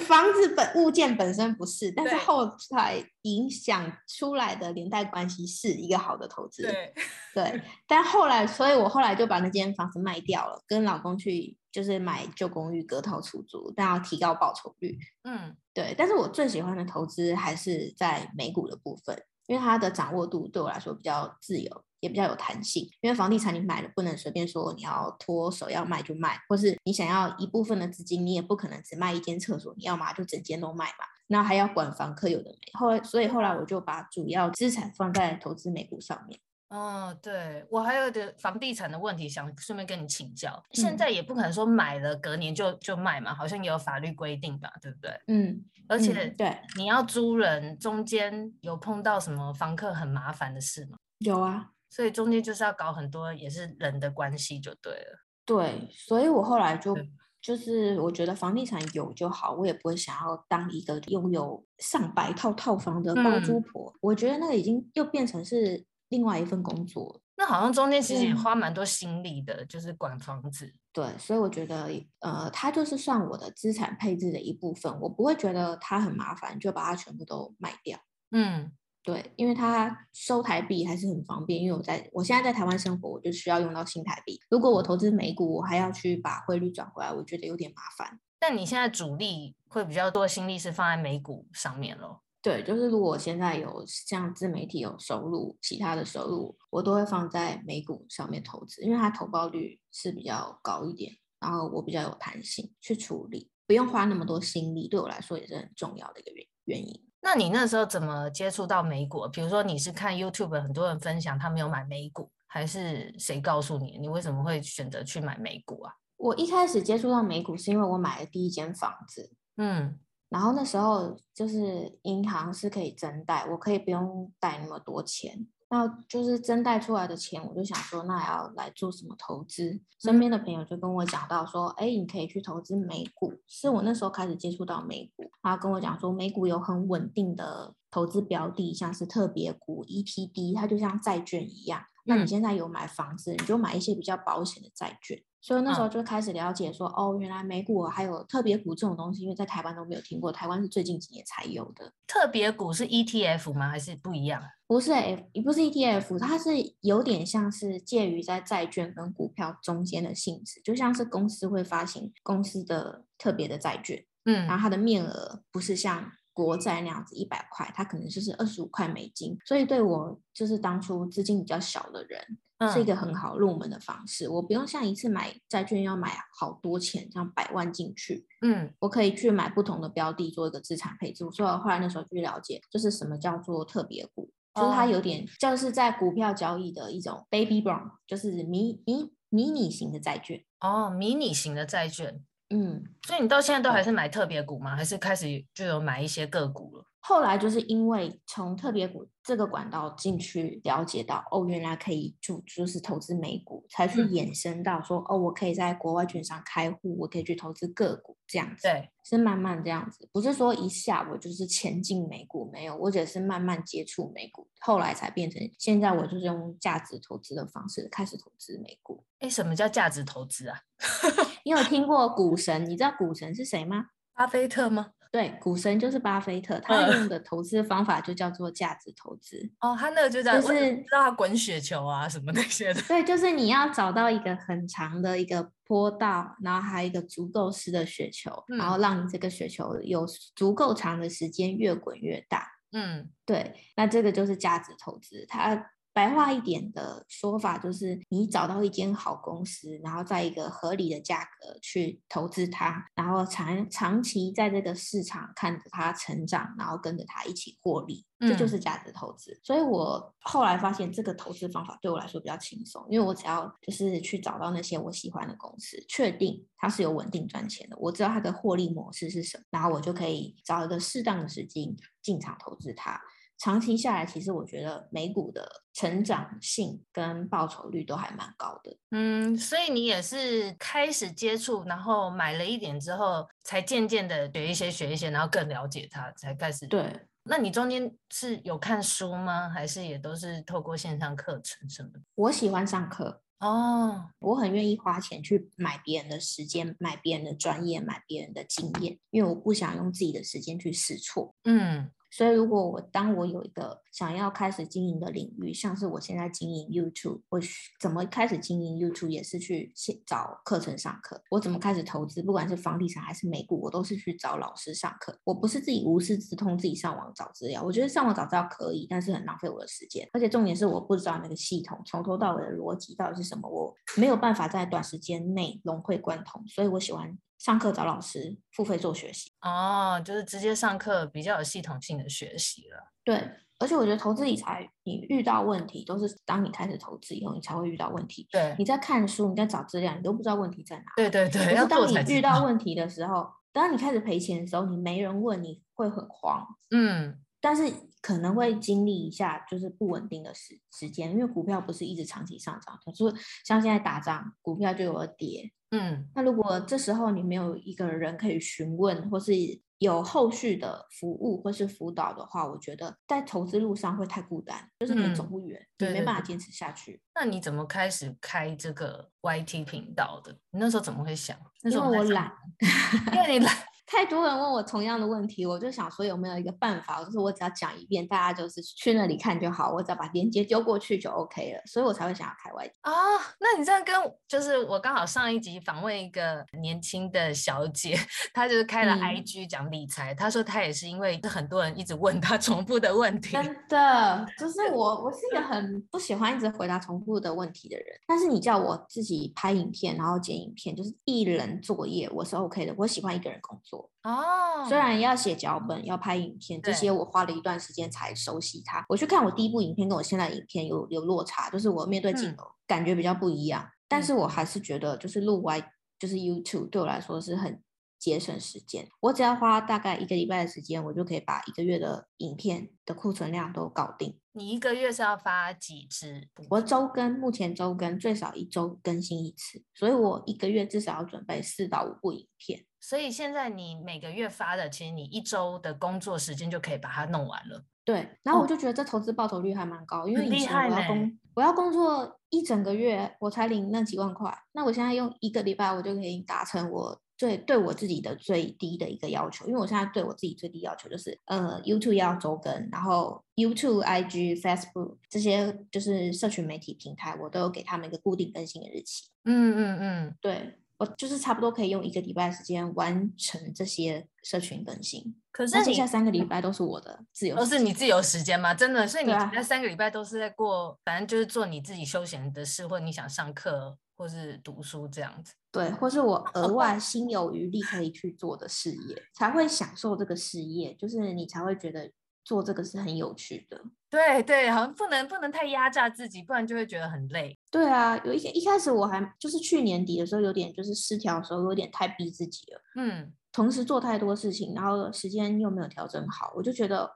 房子本物件本身不是，但是后来影响出来的连带关系是一个好的投资。对，对，但后来，所以我后来就把那间房子卖掉了，跟老公去就是买旧公寓隔套出租，但要提高报酬率。嗯，对。但是我最喜欢的投资还是在美股的部分，因为它的掌握度对我来说比较自由。也比较有弹性，因为房地产你买了不能随便说你要脱手要卖就卖，或是你想要一部分的资金，你也不可能只卖一间厕所，你要嘛就整间都卖嘛，那还要管房客有的没。后来，所以后来我就把主要资产放在投资美股上面。哦，对，我还有点房地产的问题想顺便跟你请教，现在也不可能说买了隔年就就卖嘛，好像也有法律规定吧，对不对？嗯，而且、嗯、对，你要租人中间有碰到什么房客很麻烦的事吗？有啊。所以中间就是要搞很多也是人的关系就对了。对，所以我后来就就是我觉得房地产有就好，我也不会想要当一个拥有上百套套房的包租婆。嗯、我觉得那个已经又变成是另外一份工作。那好像中间其实也花蛮多心力的，嗯、就是管房子。对，所以我觉得，呃，它就是算我的资产配置的一部分，我不会觉得它很麻烦，就把它全部都卖掉。嗯，对，因为它收台币还是很方便，因为我在我现在在台湾生活，我就需要用到新台币。如果我投资美股，我还要去把汇率转回来，我觉得有点麻烦。但你现在主力会比较多心力是放在美股上面咯？对，就是如果我现在有像自媒体有收入，其他的收入我都会放在美股上面投资，因为它投报率是比较高一点，然后我比较有弹性去处理，不用花那么多心力，对我来说也是很重要的一个原原因。那你那时候怎么接触到美股？比如说你是看 YouTube 很多人分享他没有买美股，还是谁告诉你？你为什么会选择去买美股啊？我一开始接触到美股是因为我买了第一间房子，嗯。然后那时候就是银行是可以增贷，我可以不用贷那么多钱，那就是真贷出来的钱，我就想说，那还要来做什么投资？身边的朋友就跟我讲到说，哎，你可以去投资美股，是我那时候开始接触到美股，他跟我讲说，美股有很稳定的投资标的，像是特别股 ETD，它就像债券一样。那你现在有买房子，你就买一些比较保险的债券。所以那时候就开始了解说，哦，哦，原来美股还有特别股这种东西，因为在台湾都没有听过，台湾是最近几年才有的。特别股是 ETF 吗？还是不一样？不是 F，不是 ETF，它是有点像是介于在债券跟股票中间的性质，就像是公司会发行公司的特别的债券，嗯，然后它的面额不是像国债那样子一百块，它可能就是二十五块美金。所以对我就是当初资金比较小的人。是一个很好入门的方式，我不用像一次买债券要买好多钱，这样百万进去。嗯，我可以去买不同的标的做一个资产配置。所以我后来那时候去了解，就是什么叫做特别股，就是它有点就是在股票交易的一种 baby bond，就是迷迷迷你型的债券。哦，迷你型的债券。嗯，所以你到现在都还是买特别股吗？还是开始就有买一些个股了？后来就是因为从特别股这个管道进去了解到，哦，原来可以就就是投资美股，才去衍生到说，嗯、哦，我可以在国外券商开户，我可以去投资个股这样子。对，是慢慢这样子，不是说一下我就是前进美股，没有，我只是慢慢接触美股，后来才变成现在我就是用价值投资的方式开始投资美股。哎，什么叫价值投资啊？你有听过股神？你知道股神是谁吗？巴菲特吗？对，股神就是巴菲特，他用的投资方法就叫做价值投资。哦，他那个就叫，就是知道他滚雪球啊什么那些的。对，就是你要找到一个很长的一个坡道，然后还有一个足够湿的雪球，嗯，然后让你这个雪球有足够长的时间越滚越大。嗯，对，那这个就是价值投资，它。白话一点的说法就是，你找到一间好公司，然后在一个合理的价格去投资它，然后长长期在这个市场看着它成长，然后跟着它一起获利，这就是价值投资。嗯。所以我后来发现这个投资方法对我来说比较轻松，因为我只要就是去找到那些我喜欢的公司，确定它是有稳定赚钱的，我知道它的获利模式是什么，然后我就可以找一个适当的时机进场投资它。长期下来，其实我觉得美股的成长性跟报酬率都还蛮高的。嗯，所以你也是开始接触，然后买了一点之后，才渐渐的学一些学一些，然后更了解它，才开始。对，那你中间是有看书吗？还是也都是透过线上课程什么的？我喜欢上课哦，我很愿意花钱去买别人的时间，买别人的专业，买别人的经验，因为我不想用自己的时间去试错。嗯。所以，如果我当我有一个想要开始经营的领域，像是我现在经营 YouTube，我怎么开始经营 YouTube 也是去找课程上课。我怎么开始投资，不管是房地产还是美股，我都是去找老师上课。我不是自己无师自通，自己上网找资料。我觉得上网找资料可以，但是很浪费我的时间。而且重点是我不知道那个系统从头到尾的逻辑到底是什么，我没有办法在短时间内融会贯通。所以我喜欢。上课找老师，付费做学习哦，就是直接上课比较有系统性的学习了。对，而且我觉得投资理财，你遇到问题都是当你开始投资以后，你才会遇到问题。对，你在看书，你在找资料，你都不知道问题在哪。对对对，要当你遇到问题的时候，当你开始赔钱的时候，你没人问，你会很慌。嗯，但是可能会经历一下就是不稳定的时时间，因为股票不是一直长期上涨，就是像现在打仗，股票就有了跌。嗯，那如果这时候你没有一个人可以询问，或是有后续的服务或是辅导的话，我觉得在投资路上会太孤单，就是你走不远，嗯、你没办法坚持下去。那你怎么开始开这个 YT 频道的？你那时候怎么会想？那时候我懒，因为你懒。太多人问我同样的问题，我就想说有没有一个办法，就是我只要讲一遍，大家就是去那里看就好，我只要把链接丢过去就 OK 了，所以我才会想要开 YT 啊。那你这样跟就是我刚好上一集访问一个年轻的小姐，她就是开了 IG 讲理财，嗯、她说她也是因为很多人一直问她重复的问题。真的，就是我我是一个很不喜欢一直回答重复的问题的人，但是你叫我自己拍影片，然后剪影片，就是一人作业，我是 OK 的，我喜欢一个人工作。哦，虽然要写脚本、要拍影片，这些我花了一段时间才熟悉它。我去看我第一部影片，跟我现在的影片有有落差，就是我面对镜头、嗯、感觉比较不一样。但是我还是觉得，就是录 Y，就是 YouTube 对我来说是很节省时间。我只要花大概一个礼拜的时间，我就可以把一个月的影片的库存量都搞定。你一个月是要发几支？我周更，目前周更最少一周更新一次，所以我一个月至少要准备四到五部影片。所以现在你每个月发的，其实你一周的工作时间就可以把它弄完了。对，然后我就觉得这投资报酬率还蛮高，哦、因为以前我要工我要工作一整个月，我才领那几万块。那我现在用一个礼拜，我就可以达成我最对我自己的最低的一个要求。因为我现在对我自己最低要求就是，呃，YouTube 要周更，然后 YouTube、IG、Facebook 这些就是社群媒体平台，我都有给他们一个固定更新的日期。嗯嗯嗯，对。我就是差不多可以用一个礼拜的时间完成这些社群更新，可是剩下三个礼拜都是我的自由，都是你自由时间吗？真的，所以你那三个礼拜都是在过，啊、反正就是做你自己休闲的事，或者你想上课或是读书这样子。对，或是我额 外心有余力可以去做的事业，才会享受这个事业，就是你才会觉得做这个是很有趣的。对对，好像不能不能太压榨自己，不然就会觉得很累。对啊，有一些一开始我还就是去年底的时候，有点就是失调的时候，有点太逼自己了。嗯，同时做太多事情，然后时间又没有调整好，我就觉得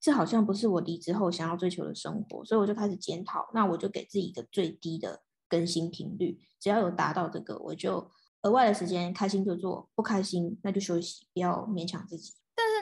这好像不是我离职后想要追求的生活，所以我就开始检讨。那我就给自己一个最低的更新频率，只要有达到这个，我就额外的时间开心就做，不开心那就休息，不要勉强自己。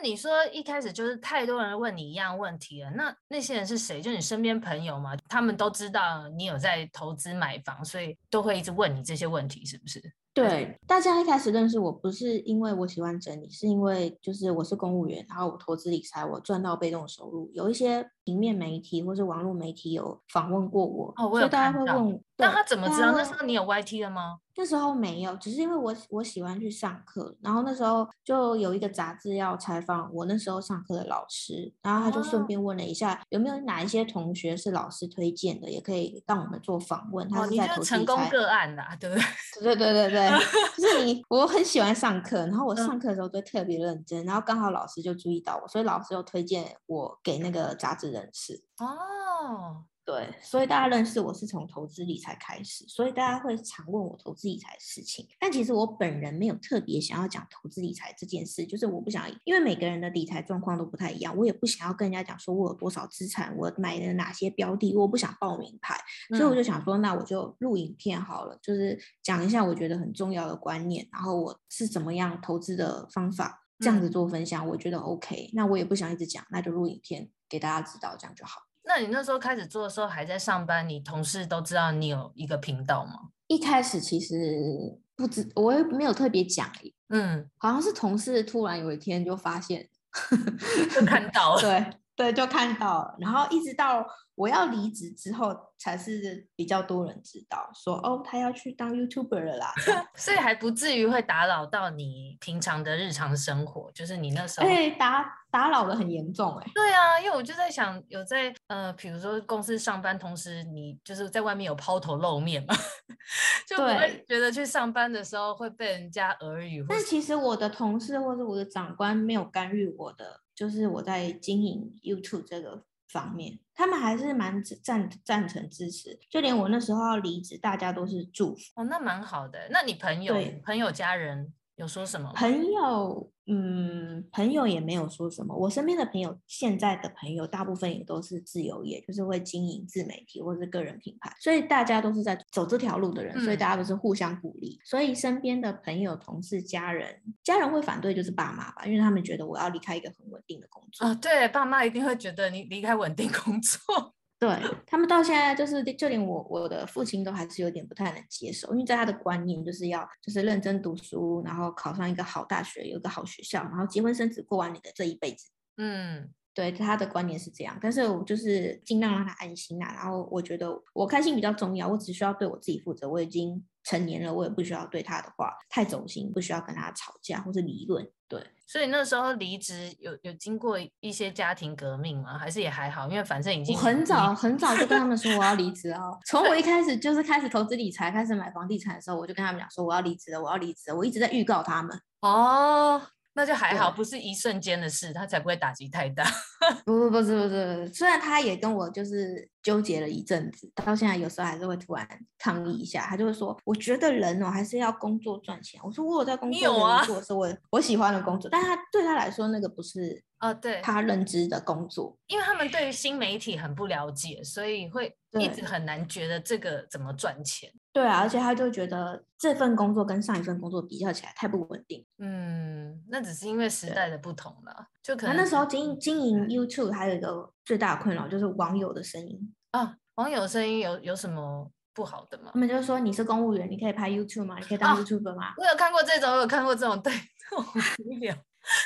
你说一开始就是太多人问你一样问题了，那那些人是谁？就你身边朋友嘛？他们都知道你有在投资买房，所以都会一直问你这些问题，是不是？对，大家一开始认识我不是因为我喜欢整理，是因为就是我是公务员，然后我投资理财，我赚到被动收入。有一些平面媒体或是网络媒体有访问过我，哦，我有看到。所以大家会问，那他怎么知道那时候你有 YT 了吗？那时候没有，只是因为我我喜欢去上课，然后那时候就有一个杂志要采访我那时候上课的老师，然后他就顺便问了一下、哦、有没有哪一些同学是老师推荐的，也可以让我们做访问。他是在成功个案啦，对不对？对对对对对，就是你，我很喜欢上课，然后我上课的时候都特别认真，嗯、然后刚好老师就注意到我，所以老师又推荐我给那个杂志人士。哦。对，所以大家认识我是从投资理财开始，所以大家会常问我投资理财的事情。但其实我本人没有特别想要讲投资理财这件事，就是我不想，因为每个人的理财状况都不太一样，我也不想要跟人家讲说我有多少资产，我买了哪些标的，我不想报名牌，所以我就想说，那我就录影片好了，就是讲一下我觉得很重要的观念，然后我是怎么样投资的方法，这样子做分享，我觉得 OK。那我也不想一直讲，那就录影片给大家知道，这样就好。那你那时候开始做的时候还在上班，你同事都知道你有一个频道吗？一开始其实不知，我也没有特别讲。嗯，好像是同事突然有一天就发现，就看到了。对对，就看到了，然后一直到。我要离职之后，才是比较多人知道，说哦，他要去当 YouTuber 了啦，所以还不至于会打扰到你平常的日常生活，就是你那时候，哎，打打扰的很严重，哎，对啊，因为我就在想，有在呃，比如说公司上班，同时你就是在外面有抛头露面嘛，就不会觉得去上班的时候会被人家耳语。但其实我的同事或者我的长官没有干预我的，就是我在经营 YouTube 这个。方面，他们还是蛮赞赞成支持，就连我那时候要离职，大家都是祝福。哦，那蛮好的。那你朋友、对朋友、家人有说什么？朋友，嗯，朋友也没有说什么。我身边的朋友，现在的朋友大部分也都是自由业，就是会经营自媒体或是个人品牌，所以大家都是在走这条路的人，嗯、所以大家都是互相鼓励。所以身边的朋友、同事、家人，家人会反对就是爸妈吧，因为他们觉得我要离开一个很稳定的工作。啊、哦，对，爸妈一定会觉得你离开稳定工作。对，他们到现在就是，就连我我的父亲都还是有点不太能接受，因为在他的观念就是要就是认真读书，然后考上一个好大学，有一个好学校，然后结婚生子，过完你的这一辈子。嗯，对，他的观念是这样，但是我就是尽量让他安心啊。然后我觉得我开心比较重要，我只需要对我自己负责。我已经成年了，我也不需要对他的话太走心，不需要跟他吵架或是理论。对。所以那时候离职有有经过一些家庭革命吗？还是也还好？因为反正已经很早很早就跟他们说我要离职哦。从我一开始就是开始投资理财，开始买房地产的时候，我就跟他们讲说我要离职了，我要离职了。我一直在预告他们。哦。那就还好，不是一瞬间的事，他才不会打击太大。不不不是不是，虽然他也跟我就是纠结了一阵子，到现在有时候还是会突然抗议一下，他就会说，我觉得人哦还是要工作赚钱。我说我有在工作，有啊，做是我我喜欢的工作，但他对他来说那个不是啊，对他认知的工作，因为他们对于新媒体很不了解，所以会一直很难觉得这个怎么赚钱。对啊，而且他就觉得这份工作跟上一份工作比较起来太不稳定。嗯，那只是因为时代的不同了，就可能那时候经营经营 YouTube 还有一个最大的困扰就是网友的声音啊。网友声音有有什么不好的吗？他们就说，你是公务员，你可以拍 YouTube 吗？你可以当 YouTuber 吗？我有看过这种，我有看过这种，对，这种无聊。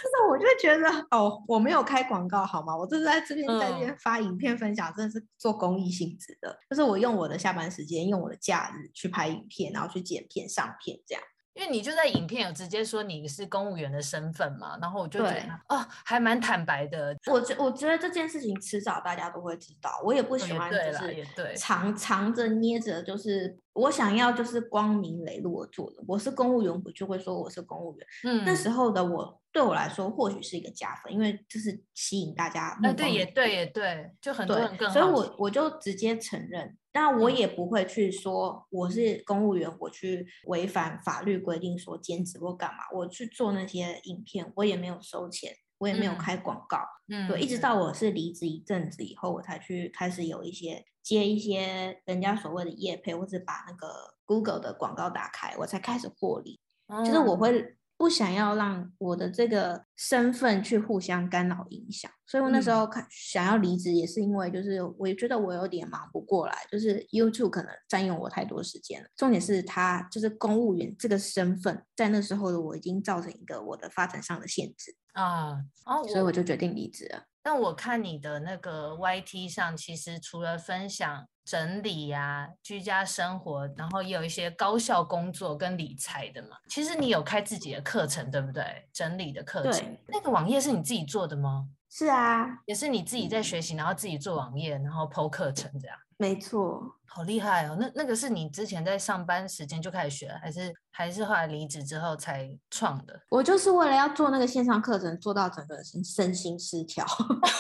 就是我就觉得哦，我没有开广告好吗？我就是在这边在这边发影片分享，真的是做公益性质的。就是我用我的下班时间，用我的假日去拍影片，然后去剪片上片这样。因为你就在影片有直接说你是公务员的身份嘛，然后我就觉得哦，还蛮坦白的。我觉我觉得这件事情迟早大家都会知道，我也不喜欢就是藏藏着捏着，就是我想要就是光明磊落做的。我是公务员，我就会说我是公务员。嗯，那时候的我对我来说或许是一个加分，因为就是吸引大家。那对也对也对，就很多人更好。所以我我就直接承认。但我也不会去说我是公务员，我去违反法律规定说兼职或干嘛，我去做那些影片，我也没有收钱，我也没有开广告，嗯，对，一直到我是离职一阵子以后，我才去开始有一些接一些人家所谓的业配，或者把那个 Google 的广告打开，我才开始获利，嗯，就是我会。不想要让我的这个身份去互相干扰影响，所以我那时候看想要离职，也是因为就是我也觉得我有点忙不过来，就是 YouTube 可能占用我太多时间了。重点是他就是公务员这个身份，在那时候的我已经造成一个我的发展上的限制啊，哦，所以我就决定离职了。但我看你的那个 YT 上，其实除了分享整理呀、啊、居家生活，然后也有一些高效工作跟理财的嘛。其实你有开自己的课程，对不对？整理的课程，对那个网页是你自己做的吗？是啊，也是你自己在学习，然后自己做网页，然后 PO 课程这样。没错，好厉害哦！那那个是你之前在上班时间就开始学，还是还是后来离职之后才创的？我就是为了要做那个线上课程，做到整个身身心失调。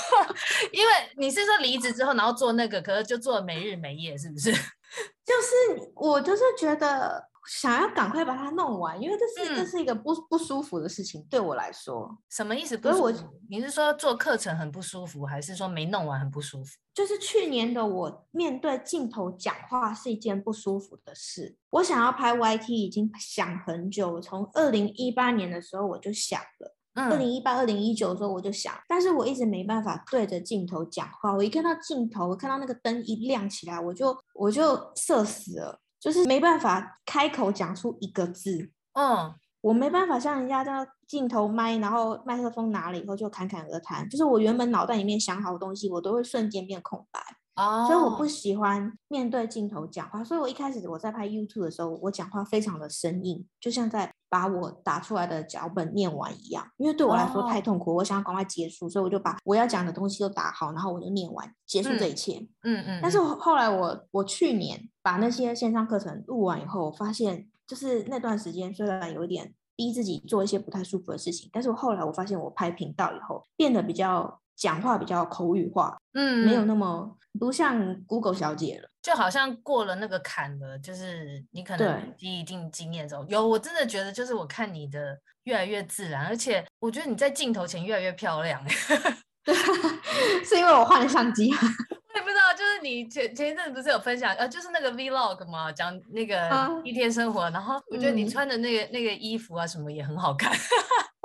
因为你是说离职之后，然后做那个，可是就做没日没夜，是不是？就是我就是觉得。想要赶快把它弄完，因为这是、嗯、这是一个不不舒服的事情，对我来说。什么意思？不是我，你是说做课程很不舒服，还是说没弄完很不舒服？就是去年的我面对镜头讲话是一件不舒服的事。我想要拍 YT 已经想很久，从二零一八年的时候我就想了，二零一八、二零一九的时候我就想，但是我一直没办法对着镜头讲话。我一看到镜头，我看到那个灯一亮起来，我就我就社死了。就是没办法开口讲出一个字，嗯，我没办法像人家这样镜头麦，然后麦克风拿了以后就侃侃而谈。就是我原本脑袋里面想好的东西，我都会瞬间变空白，哦，所以我不喜欢面对镜头讲话。所以我一开始我在拍 YouTube 的时候，我讲话非常的生硬，就像在把我打出来的脚本念完一样。因为对我来说太痛苦，哦，我想要赶快结束，所以我就把我要讲的东西都打好，然后我就念完，结束这一切。嗯嗯，嗯。但是后来我我去年。把那些线上课程录完以后，我发现就是那段时间虽然有一点逼自己做一些不太舒服的事情，但是我后来我发现我拍频道以后变得比较讲话比较口语化，嗯，没有那么不像 Google 小姐了，就好像过了那个坎了，就是你可能积一定经验之后，有我真的觉得就是我看你的越来越自然，而且我觉得你在镜头前越来越漂亮，对，是因为我换了相机。我也不知道，就是你前前一阵子不是有分享，呃，就是那个 Vlog 嘛，讲那个一天生活，啊、然后我觉得你穿的那个、嗯、那个衣服啊什么也很好看，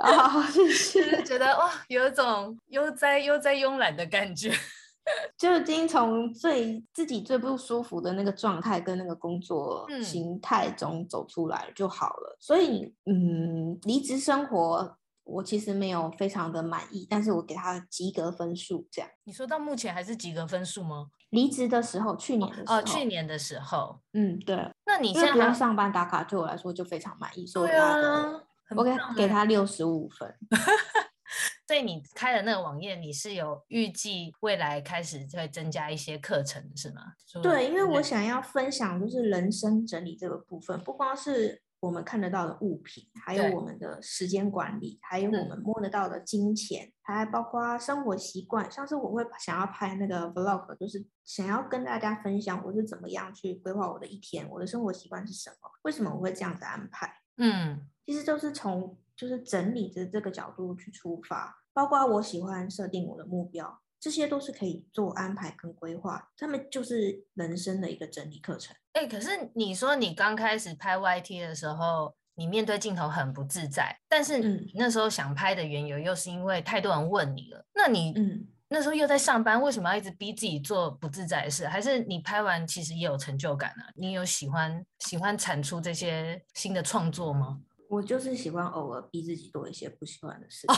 啊，就是觉得哇，有一种悠哉悠哉慵懒的感觉，就已经从最自己最不舒服的那个状态跟那个工作形态中走出来就好了，嗯、所以嗯，离职生活。我其实没有非常的满意，但是我给他及格分数，这样。你说到目前还是及格分数吗？离职的时候，去年的时候，哦，去年的时候，嗯，对。那你现在不用上班打卡，对我来说就非常满意，所以我给他的，我给给他六十五分。所以你开的那个网页，你是有预计未来开始会增加一些课程，是吗？对，因为我想要分享就是人生整理这个部分，不光是。我们看得到的物品，还有我们的时间管理，还有我们摸得到的金钱，嗯、还包括生活习惯。像是我会想要拍那个 vlog，就是想要跟大家分享我是怎么样去规划我的一天，我的生活习惯是什么，为什么我会这样子安排。嗯，其实都是从就是整理的这个角度去出发，包括我喜欢设定我的目标。这些都是可以做安排跟规划，他们就是人生的一个整理课程。哎、欸，可是你说你刚开始拍 YT 的时候，你面对镜头很不自在，但是你那时候想拍的缘由又是因为太多人问你了。那你嗯，那时候又在上班，为什么要一直逼自己做不自在的事？还是你拍完其实也有成就感啊？你有喜欢喜欢产出这些新的创作吗？我就是喜欢偶尔逼自己做一些不喜欢的事。哦、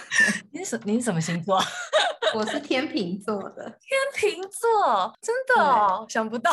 你是什你是什么星座？我是天秤座的。天秤座，真的哦，想不到。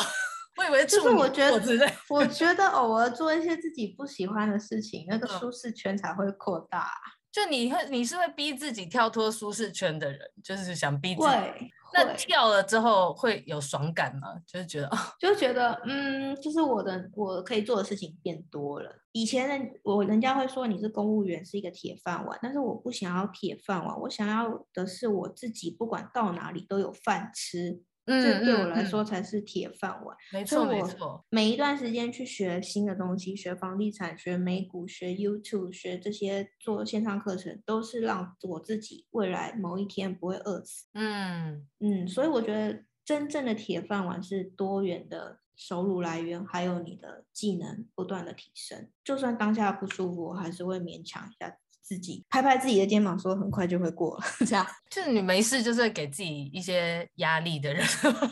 我以为就是我觉得，我觉得偶尔做一些自己不喜欢的事情，那个舒适圈才会扩大。就你会，你是会逼自己跳脱舒适圈的人，就是想逼自己。对。那跳了之后会有爽感吗？就是觉得，就觉得，嗯，就是我的我可以做的事情变多了。以前人我人家会说你是公务员是一个铁饭碗，但是我不想要铁饭碗，我想要的是我自己不管到哪里都有饭吃。嗯，这对我来说才是铁饭碗。没错，没错。每一段时间去学新的东西，学房地产、学美股、学 YouTube、学这些做线上课程，都是让我自己未来某一天不会饿死。嗯嗯，所以我觉得真正的铁饭碗是多元的收入来源，还有你的技能不断的提升。就算当下不舒服，我还是会勉强一下。自己拍拍自己的肩膀，说很快就会过了。这样就是你没事，就是给自己一些压力的人。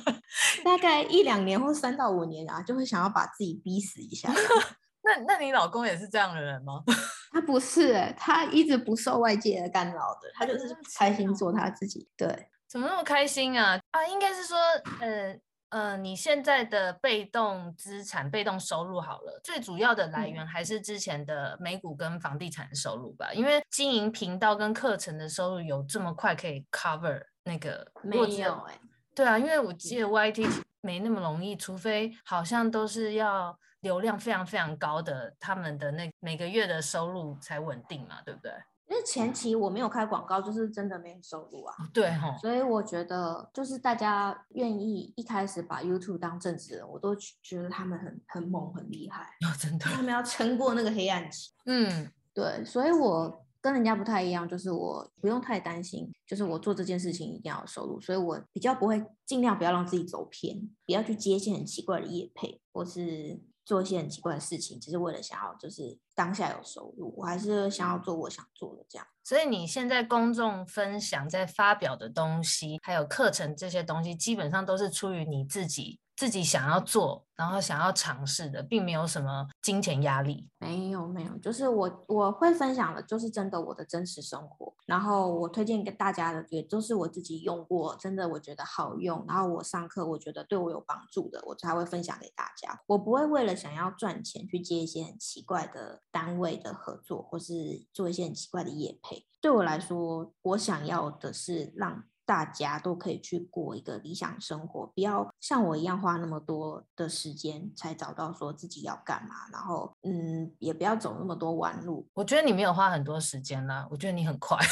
大概一两年或三到五年啊，就会想要把自己逼死一下。那那你老公也是这样的人吗？他不是、欸，他一直不受外界的干扰的，他就是开心做他自己。对，怎么那么开心啊？啊，应该是说，呃。呃，你现在的被动资产、被动收入好了，最主要的来源还是之前的美股跟房地产的收入吧？因为经营频道跟课程的收入有这么快可以 cover 那个？没有哎、欸，对啊，因为我记得 YT 没那么容易，除非好像都是要流量非常非常高的，他们的那每个月的收入才稳定嘛，对不对？因为前期我没有开广告，就是真的没有收入啊。对哈，所以我觉得就是大家愿意一开始把 YouTube 当正职人，我都觉得他们很很猛很厉害。哦，真的，他们要撑过那个黑暗期。嗯，对，所以我跟人家不太一样，就是我不用太担心，就是我做这件事情一定要有收入，所以我比较不会尽量不要让自己走偏，不要去接一些很奇怪的业配，或是。做一些很奇怪的事情，只是为了想要就是当下有收入，我还是想要做我想做的这样。所以你现在公众分享在发表的东西，还有课程这些东西，基本上都是出于你自己。自己想要做，然后想要尝试的，并没有什么金钱压力。没有，没有，就是我我会分享的，就是真的我的真实生活。然后我推荐给大家的，也都是我自己用过，真的我觉得好用。然后我上课我觉得对我有帮助的，我才会分享给大家。我不会为了想要赚钱去接一些很奇怪的单位的合作，或是做一些很奇怪的业配。对我来说，我想要的是让。大家都可以去过一个理想生活，不要像我一样花那么多的时间才找到说自己要干嘛，然后嗯，也不要走那么多弯路。我觉得你没有花很多时间啦，我觉得你很快。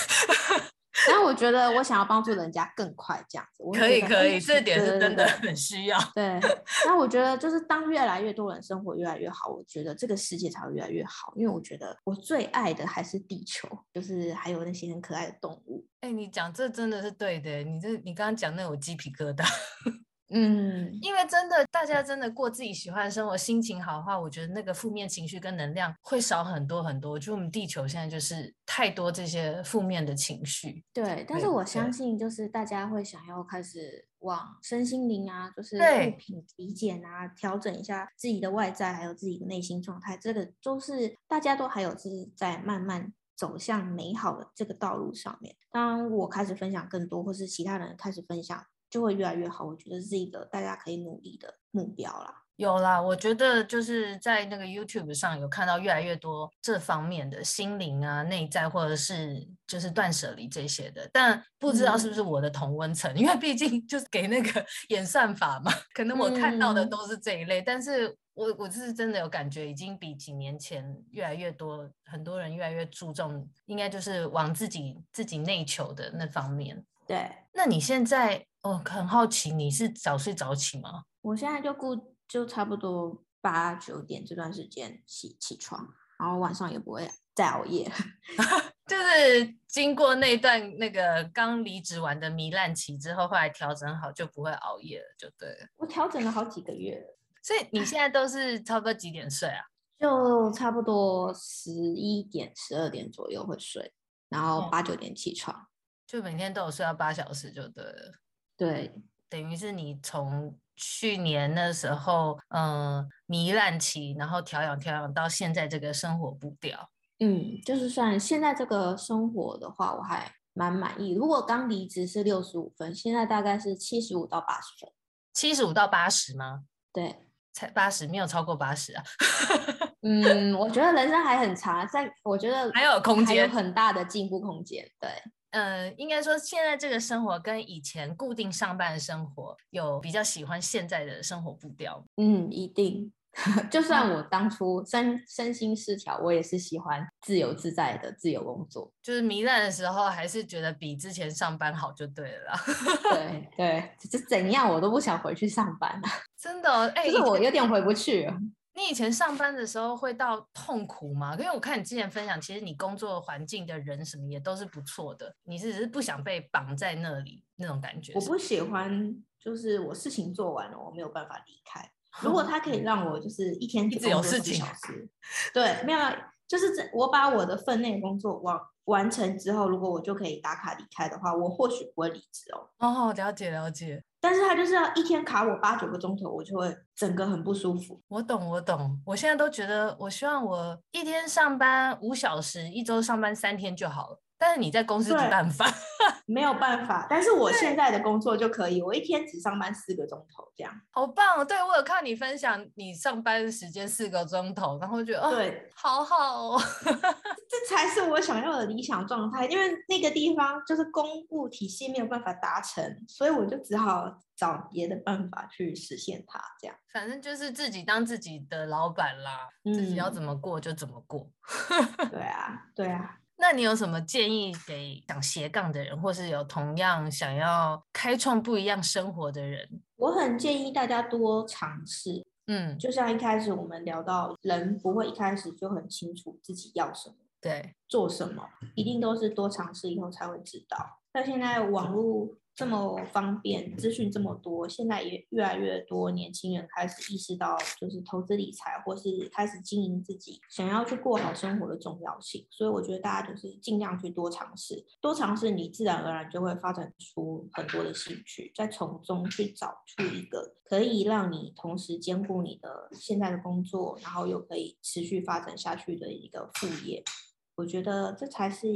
但我觉得我想要帮助人家更快，这样子。可以可以，这点是真的很需要。对，那我觉得就是当越来越多人生活越来越好，我觉得这个世界才会越来越好。因为我觉得我最爱的还是地球，就是还有那些很可爱的动物。哎，你讲这真的是对的，你这你刚刚讲那有鸡皮疙瘩。嗯，因为真的，大家真的过自己喜欢的生活，心情好的话，我觉得那个负面情绪跟能量会少很多很多。就我们地球现在就是太多这些负面的情绪。对，但是我相信，就是大家会想要开始往身心灵啊，就是物品体检啊，调整一下自己的外在，还有自己的内心状态。这个都是大家都还有是在慢慢走向美好的这个道路上面。当我开始分享更多，或是其他人开始分享。就会越来越好，我觉得是一个大家可以努力的目标啦。有啦，我觉得就是在那个 YouTube 上有看到越来越多这方面的心灵啊、内在或者是就是断舍离这些的，但不知道是不是我的同温层，嗯、因为毕竟就是给那个 演算法嘛，可能我看到的都是这一类，嗯、但是我我是真的有感觉，已经比几年前越来越多，很多人越来越注重，应该就是往自己自己内求的那方面。对，那你现在？哦很好奇，你是早睡早起吗？我现在就顾就差不多八九点这段时间起起床，然后晚上也不会再熬夜。就是经过那段那个刚离职完的糜烂期之后，后来调整好就不会熬夜了，就对了。我调整了好几个月了，所以你现在都是差不多几点睡啊？就差不多十一点、十二点左右会睡，然后八九点起床，就每天都有睡到八小时就对了。对，等于是你从去年的时候，嗯，糜烂期，然后调养调养到现在这个生活步调，嗯，就是算现在这个生活的话，我还蛮满意。如果刚离职是六十五分，现在大概是七十五到八十分。七十五到八十吗？对，才八十，没有超过八十啊。嗯，我觉得人生还很长，在我觉得还有空间，还有很大的进步空间。对。呃，应该说现在这个生活跟以前固定上班的生活有比较喜欢现在的生活步调。嗯，一定。就算我当初身身心失调，我也是喜欢自由自在的自由工作。就是糜烂的时候，还是觉得比之前上班好就对了啦。对对，就怎样我都不想回去上班了。真的，哎、欸，就是我有点回不去。你以前上班的时候会到痛苦吗？因为我看你之前分享，其实你工作环境的人什么也都是不错的，你是只是不想被绑在那里那种感觉。我不喜欢，就是我事情做完了，我没有办法离开。如果 他可以让我就是一天只工作四小时，对，没有，就是这我把我的分内工作完完成之后，如果我就可以打卡离开的话，我或许不会离职哦。哦，了解了解。但是他就是要一天卡我八九个钟头，我就会整个很不舒服。我懂，我懂。我现在都觉得，我希望我一天上班五小时，一周上班三天就好了。但是你在公司没办法，没有办法。但是我现在的工作就可以，我一天只上班四个钟头，这样好棒哦！对，我有看你分享你上班时间四个钟头，然后觉得对、哦，好好哦，这才是我想要的理想状态。因为那个地方就是公务体系没有办法达成，所以我就只好找别的办法去实现它。这样，反正就是自己当自己的老板啦，嗯、自己要怎么过就怎么过。对啊，对啊。那你有什么建议给想斜杠的人，或是有同样想要开创不一样生活的人？我很建议大家多尝试。嗯，就像一开始我们聊到，人不会一开始就很清楚自己要什么，对，做什么，一定都是多尝试以后才会知道。那现在网络。这么方便，资讯这么多，现在也越来越多年轻人开始意识到，就是投资理财或是开始经营自己，想要去过好生活的重要性。所以我觉得大家就是尽量去多尝试，多尝试，你自然而然就会发展出很多的兴趣，再从中去找出一个可以让你同时兼顾你的现在的工作，然后又可以持续发展下去的一个副业。我觉得这才是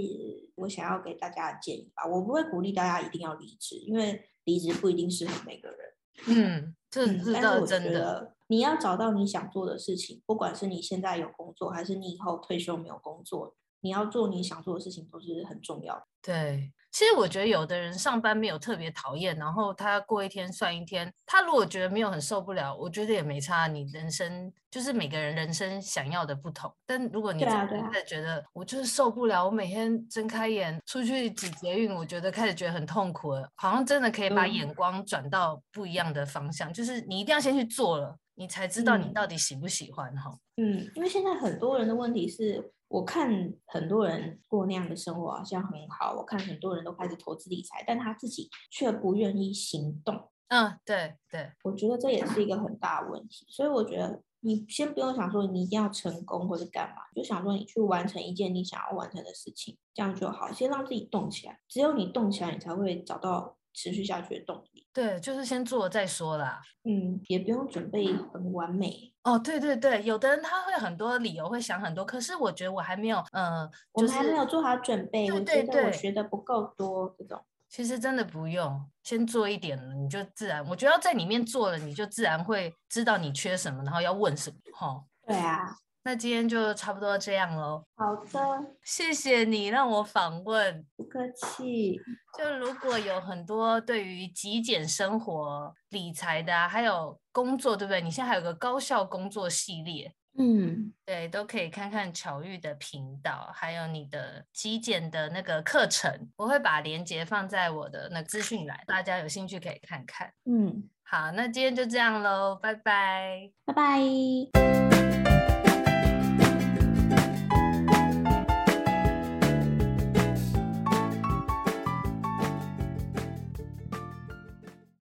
我想要给大家的建议吧。我不会鼓励大家一定要离职，因为离职不一定适合每个人。嗯，这是真的。但是我觉得你要找到你想做的事情，不管是你现在有工作，还是你以后退休没有工作，你要做你想做的事情都是很重要的。对，其实我觉得有的人上班没有特别讨厌，然后他过一天算一天。他如果觉得没有很受不了，我觉得也没差。你人生就是每个人人生想要的不同。但如果你真的觉得我就是受不了，我每天睁开眼出去挤捷运，我觉得开始觉得很痛苦了。好像真的可以把眼光转到不一样的方向，就是你一定要先去做了，你才知道你到底喜不喜欢哈。嗯，因为现在很多人的问题是。我看很多人过那样的生活好像很好，我看很多人都开始投资理财，但他自己却不愿意行动。嗯，对对，我觉得这也是一个很大的问题。所以我觉得你先不用想说你一定要成功或者干嘛，就想说你去完成一件你想要完成的事情，这样就好。先让自己动起来，只有你动起来，你才会找到持续下去的动力。对，就是先做再说啦。嗯，也不用准备很完美。哦，对对对，有的人他会很多理由，会想很多。可是我觉得我还没有，嗯、呃，就是、我还没有做好准备。对对对，我觉得我学的不够多，这种其实真的不用，先做一点了，你就自然。我觉得要在里面做了，你就自然会知道你缺什么，然后要问什么。哈、哦，对啊。那今天就差不多这样喽。好的，谢谢你让我访问。不客气。就如果有很多对于极简生活、理财的啊，还有工作，对不对？你现在还有个高效工作系列，嗯，对，都可以看看巧玉的频道，还有你的极简的那个课程，我会把链接放在我的那个资讯栏，大家有兴趣可以看看。嗯，好，那今天就这样喽，拜拜，拜拜。